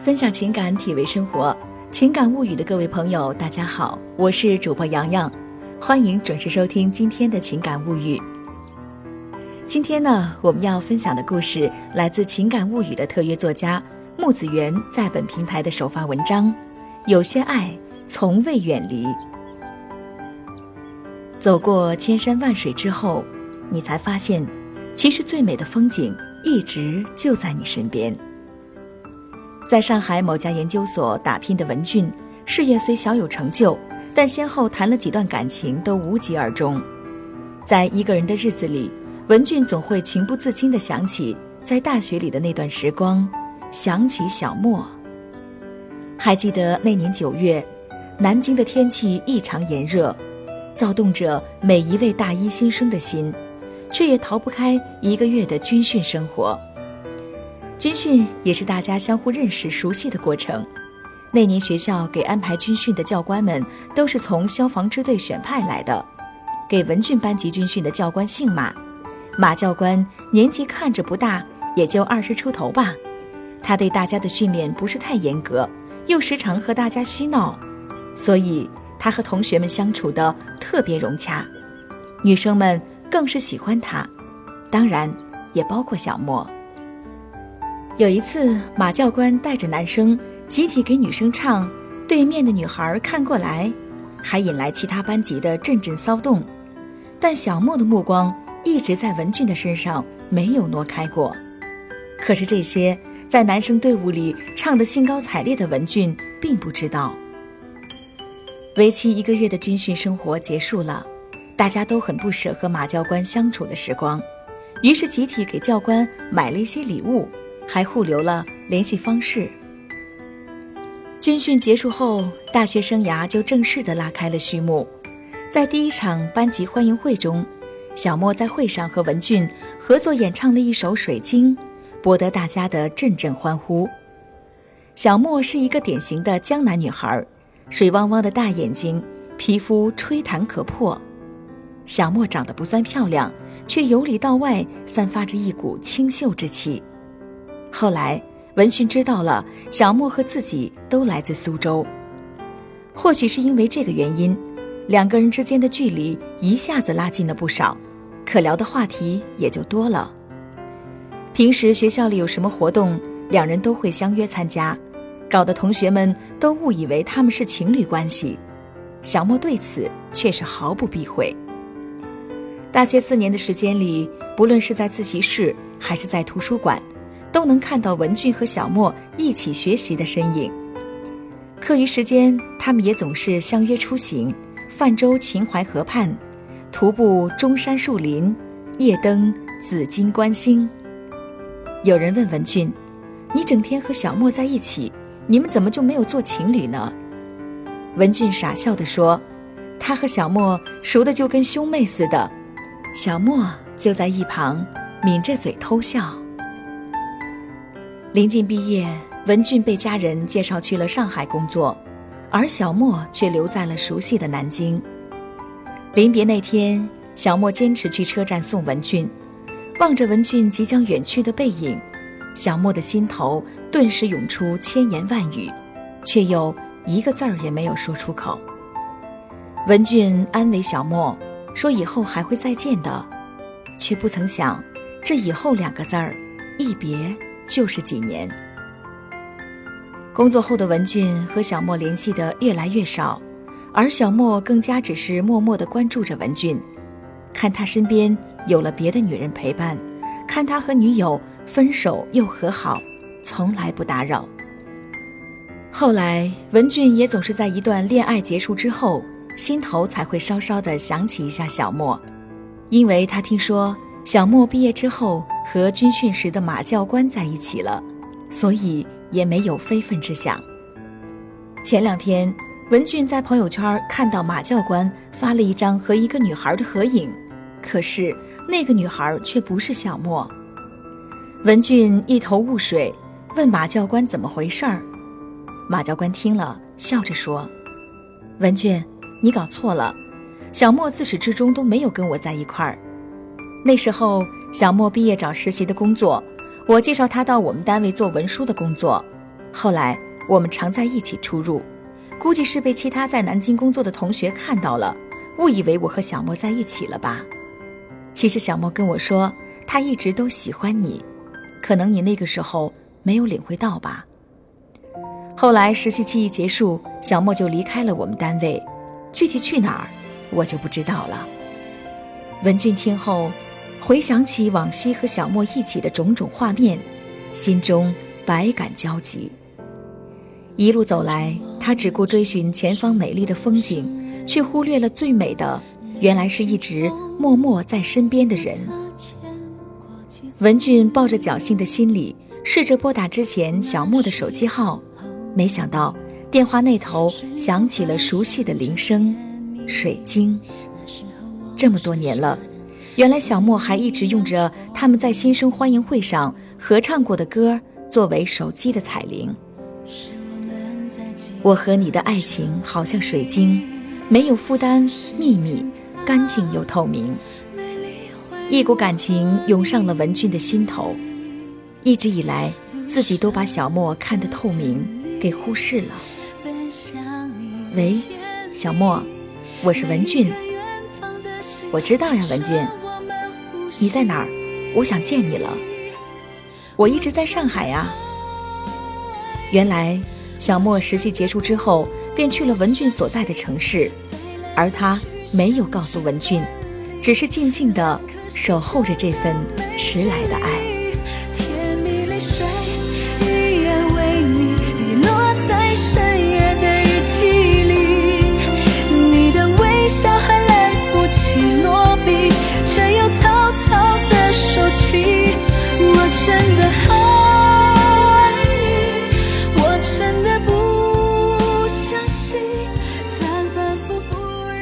分享情感，体味生活。情感物语的各位朋友，大家好，我是主播洋洋，欢迎准时收听今天的情感物语。今天呢，我们要分享的故事来自情感物语的特约作家木子源在本平台的首发文章《有些爱从未远离》。走过千山万水之后，你才发现，其实最美的风景一直就在你身边。在上海某家研究所打拼的文俊，事业虽小有成就，但先后谈了几段感情都无疾而终。在一个人的日子里，文俊总会情不自禁地想起在大学里的那段时光，想起小莫。还记得那年九月，南京的天气异常炎热，躁动着每一位大一新生的心，却也逃不开一个月的军训生活。军训也是大家相互认识、熟悉的过程。那年学校给安排军训的教官们都是从消防支队选派来的。给文俊班级军训的教官姓马，马教官年纪看着不大，也就二十出头吧。他对大家的训练不是太严格，又时常和大家嬉闹，所以他和同学们相处的特别融洽。女生们更是喜欢他，当然也包括小莫。有一次，马教官带着男生集体给女生唱《对面的女孩看过来》，还引来其他班级的阵阵骚动。但小莫的目光一直在文俊的身上，没有挪开过。可是这些在男生队伍里唱得兴高采烈的文俊并不知道。为期一个月的军训生活结束了，大家都很不舍和马教官相处的时光，于是集体给教官买了一些礼物。还互留了联系方式。军训结束后，大学生涯就正式的拉开了序幕。在第一场班级欢迎会中，小莫在会上和文俊合作演唱了一首《水晶》，博得大家的阵阵欢呼。小莫是一个典型的江南女孩，水汪汪的大眼睛，皮肤吹弹可破。小莫长得不算漂亮，却由里到外散发着一股清秀之气。后来，文勋知道了小莫和自己都来自苏州，或许是因为这个原因，两个人之间的距离一下子拉近了不少，可聊的话题也就多了。平时学校里有什么活动，两人都会相约参加，搞得同学们都误以为他们是情侣关系。小莫对此却是毫不避讳。大学四年的时间里，不论是在自习室还是在图书馆。都能看到文俊和小莫一起学习的身影。课余时间，他们也总是相约出行，泛舟秦淮河畔，徒步中山树林，夜登紫金观星。有人问文俊：“你整天和小莫在一起，你们怎么就没有做情侣呢？”文俊傻笑地说：“他和小莫熟的就跟兄妹似的。”小莫就在一旁抿着嘴偷笑。临近毕业，文俊被家人介绍去了上海工作，而小莫却留在了熟悉的南京。临别那天，小莫坚持去车站送文俊，望着文俊即将远去的背影，小莫的心头顿时涌出千言万语，却又一个字儿也没有说出口。文俊安慰小莫说：“以后还会再见的。”却不曾想，这以后两个字儿，一别。就是几年。工作后的文俊和小莫联系的越来越少，而小莫更加只是默默的关注着文俊，看他身边有了别的女人陪伴，看他和女友分手又和好，从来不打扰。后来，文俊也总是在一段恋爱结束之后，心头才会稍稍的想起一下小莫，因为他听说。小莫毕业之后和军训时的马教官在一起了，所以也没有非分之想。前两天，文俊在朋友圈看到马教官发了一张和一个女孩的合影，可是那个女孩却不是小莫。文俊一头雾水，问马教官怎么回事儿。马教官听了，笑着说：“文俊，你搞错了，小莫自始至终都没有跟我在一块儿。那时候，小莫毕业找实习的工作，我介绍他到我们单位做文书的工作。后来我们常在一起出入，估计是被其他在南京工作的同学看到了，误以为我和小莫在一起了吧？其实小莫跟我说，他一直都喜欢你，可能你那个时候没有领会到吧。后来实习期一结束，小莫就离开了我们单位，具体去哪儿，我就不知道了。文俊听后，回想起往昔和小莫一起的种种画面，心中百感交集。一路走来，他只顾追寻前方美丽的风景，却忽略了最美的，原来是一直默默在身边的人。文俊抱着侥幸的心理，试着拨打之前小莫的手机号。没想到电话那头响起了熟悉的铃声，水晶。这么多年了，原来小莫还一直用着他们在新生欢迎会上合唱过的歌作为手机的彩铃。我和你的爱情好像水晶，没有负担，秘密，干净又透明。一股感情涌上了文俊的心头，一直以来自己都把小莫看得透明。给忽视了。喂，小莫，我是文俊。我知道呀，文俊，你在哪儿？我想见你了。我一直在上海呀。原来，小莫实习结束之后便去了文俊所在的城市，而他没有告诉文俊，只是静静的守候着这份迟来的爱。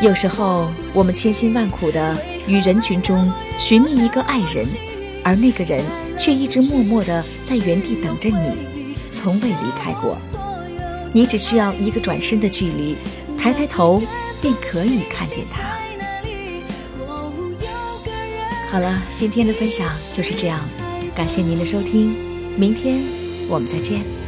有时候，我们千辛万苦的与人群中寻觅一个爱人，而那个人却一直默默的在原地等着你，从未离开过。你只需要一个转身的距离，抬抬头便可以看见他。好了，今天的分享就是这样，感谢您的收听，明天我们再见。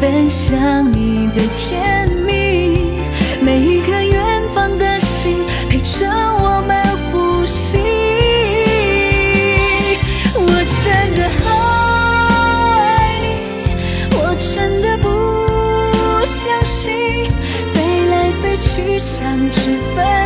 奔向你的甜蜜，每一颗远方的心，陪着我们呼吸。我真的好爱你，我真的不相信，飞来飞去想去飞。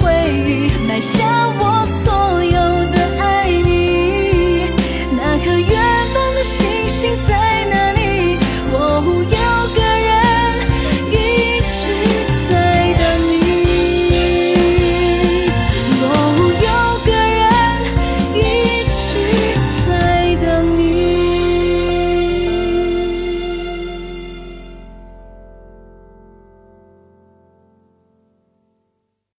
回忆埋下我